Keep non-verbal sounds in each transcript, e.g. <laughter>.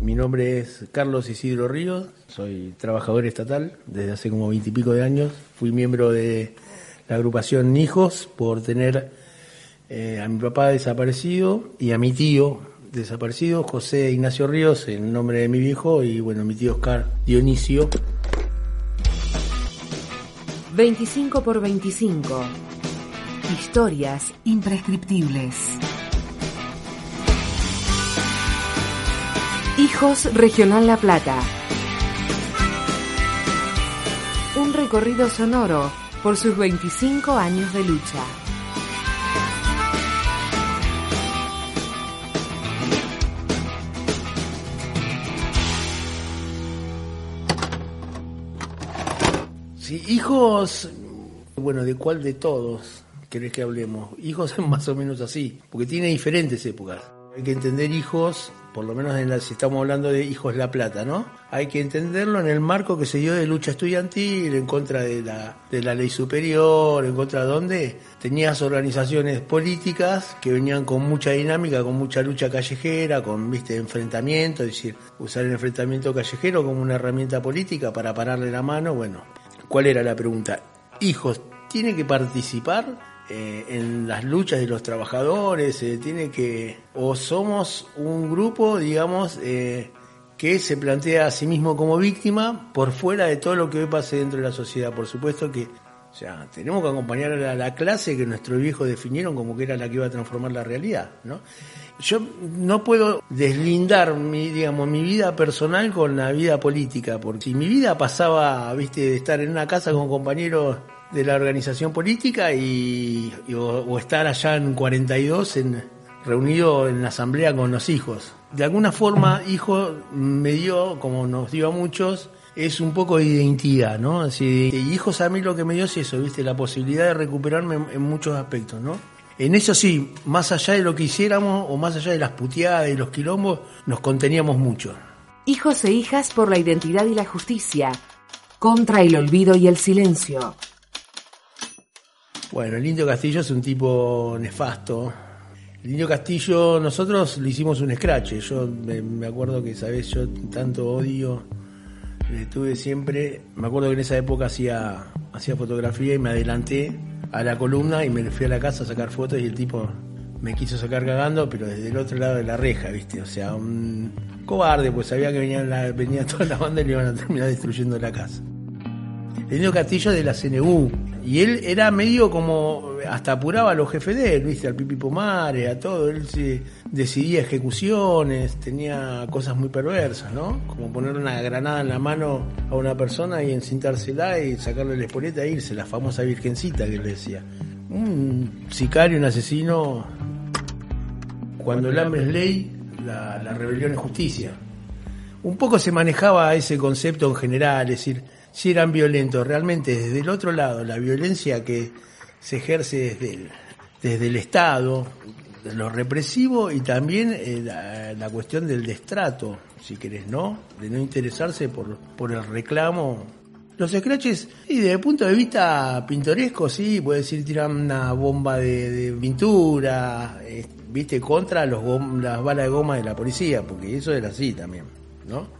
Mi nombre es Carlos Isidro Ríos, soy trabajador estatal desde hace como veintipico de años. Fui miembro de la agrupación Hijos por tener eh, a mi papá desaparecido y a mi tío desaparecido, José Ignacio Ríos, en nombre de mi viejo, y bueno, mi tío Oscar Dionisio. 25 por 25. Historias imprescriptibles. Hijos Regional La Plata. Un recorrido sonoro por sus 25 años de lucha. Sí, hijos, bueno, ¿de cuál de todos querés que hablemos? Hijos <laughs> es más o menos así, porque tiene diferentes épocas. Hay que entender hijos, por lo menos en la, si estamos hablando de hijos La Plata, ¿no? Hay que entenderlo en el marco que se dio de lucha estudiantil, en contra de la, de la ley superior, en contra de donde tenías organizaciones políticas que venían con mucha dinámica, con mucha lucha callejera, con, viste, enfrentamiento, es decir, usar el enfrentamiento callejero como una herramienta política para pararle la mano, bueno, ¿Cuál era la pregunta? Hijos, ¿tiene que participar eh, en las luchas de los trabajadores? Eh, ¿Tiene que... o somos un grupo, digamos, eh, que se plantea a sí mismo como víctima por fuera de todo lo que hoy pase dentro de la sociedad? Por supuesto que o sea, tenemos que acompañar a la, clase que nuestros viejos definieron como que era la que iba a transformar la realidad, ¿no? Yo no puedo deslindar mi, digamos, mi vida personal con la vida política, porque si mi vida pasaba, viste, de estar en una casa con compañeros de la organización política y, o, estar allá en 42 en, reunido en la asamblea con los hijos. De alguna forma, hijo me dio, como nos dio a muchos, es un poco de identidad, ¿no? Así, hijos a mí lo que me dio es eso, ¿viste? La posibilidad de recuperarme en, muchos aspectos, ¿no? En eso sí, más allá de lo que hiciéramos o más allá de las puteadas y los quilombos, nos conteníamos mucho. Hijos e hijas por la identidad y la justicia, contra el olvido y el silencio. Bueno, el Indio Castillo es un tipo nefasto. El Indio Castillo, nosotros le hicimos un scratch. Yo me, acuerdo que, sabes, yo tanto odio tuve siempre, me acuerdo que en esa época hacía, hacía fotografía y me adelanté a la columna y me fui a la casa a sacar fotos y el tipo me quiso sacar cagando, pero desde el otro lado de la reja, ¿viste? O sea, un cobarde, pues sabía que venía, la, venía toda la banda y le iban a terminar destruyendo la casa. El niño Castillo de la CNU, y él era medio como, hasta apuraba a los jefes de él, ¿viste? Al Pipi Pomare, a todo. Él decidía ejecuciones, tenía cosas muy perversas, ¿no? Como poner una granada en la mano a una persona y encintársela y sacarle la espoleta e irse, la famosa virgencita que él decía. Un sicario, un asesino. Cuando el hambre es ley, la, la rebelión es justicia. Un poco se manejaba ese concepto en general, es decir, si eran violentos. Realmente desde el otro lado, la violencia que se ejerce desde el, desde el Estado, lo represivo y también eh, la, cuestión del destrato, si querés, ¿no? De no interesarse por, por el reclamo. Los scratches, y desde el punto de vista pintoresco, sí, puede decir, tiran una bomba de, pintura, eh, viste, contra los las balas de goma de la policía, porque eso era así también, ¿no?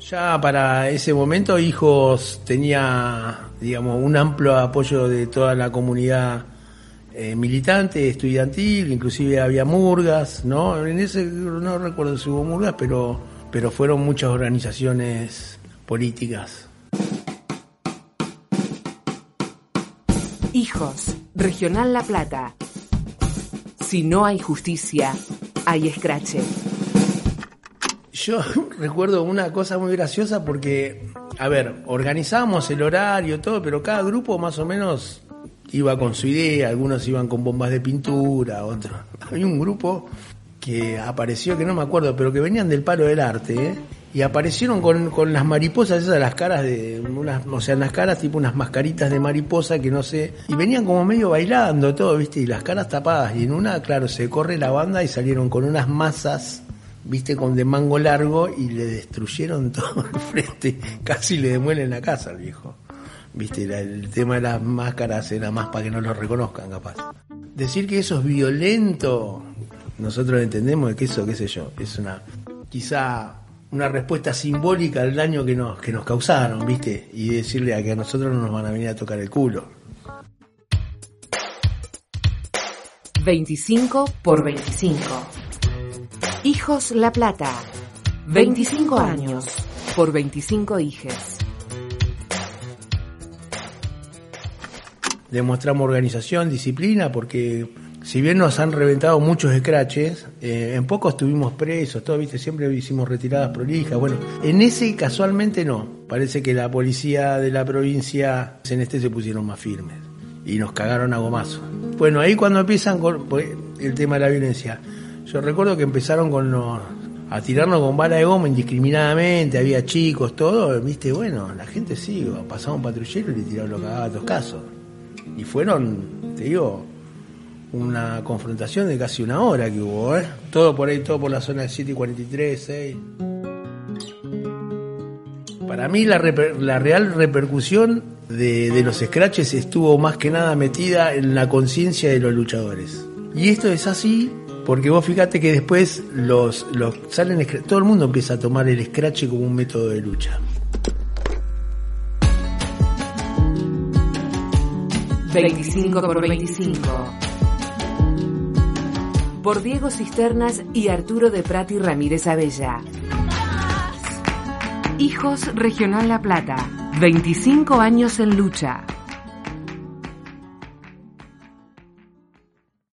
Ya para ese momento Hijos tenía, digamos, un amplio apoyo de toda la comunidad eh, militante, estudiantil, inclusive había murgas, ¿no? En ese no recuerdo si hubo murgas, pero, pero fueron muchas organizaciones políticas. Hijos, Regional La Plata. Si no hay justicia, hay escrache. Yo <laughs> recuerdo una cosa muy graciosa porque, a ver, organizábamos el horario, todo, pero cada grupo más o menos iba con su idea, algunos iban con bombas de pintura, otros. Hay un grupo que apareció, que no me acuerdo, pero que venían del palo del arte, ¿eh? y aparecieron con, con, las mariposas esas, las caras de unas, o sea, las caras tipo unas mascaritas de mariposa que no sé, y venían como medio bailando todo, viste, y las caras tapadas, y en una, claro, se corre la banda y salieron con unas masas viste, con de mango largo y le destruyeron <laughs> todo el frente, casi le demuelen la casa al viejo. Viste, el tema de las máscaras era más para que no lo reconozcan, capaz. Decir que eso es violento, nosotros entendemos que eso, qué sé yo, es una, quizá una respuesta simbólica al daño que nos, que nos causaron, ¿viste? Y decirle a que a nosotros no nos van a venir a tocar el culo. 25 por 25. Hijos La Plata. 25 años por 25 hijes. Demostramos organización, disciplina, porque si bien nos han reventado muchos scratches, eh, en pocos estuvimos presos, todo, viste, siempre hicimos retiradas prolijas. Bueno, en ese casualmente no. Parece que la policía de la provincia en este se pusieron más firmes y nos cagaron a gomazo. Bueno, ahí cuando empiezan con pues, el tema de la violencia, yo recuerdo que empezaron con los, a tirarnos con bala de goma indiscriminadamente, había chicos, todo, viste, bueno, la gente sí, pasaba un patrullero y le tiraron los cagados casos. Y fueron, te digo, una confrontación de casi una hora que hubo, ¿eh? Todo por ahí, todo por la zona de 7 y 43, 6. Para mí la, la real repercusión de, de, los scratches estuvo más que nada metida en la conciencia de los luchadores. Y esto es así porque vos fíjate que después los, los salen todo el mundo empieza a tomar el scratch como un método de lucha. 25 por 25 por Diego Cisternas y Arturo de Prati Ramírez Abella. Hijos Regional La Plata, 25 años en lucha.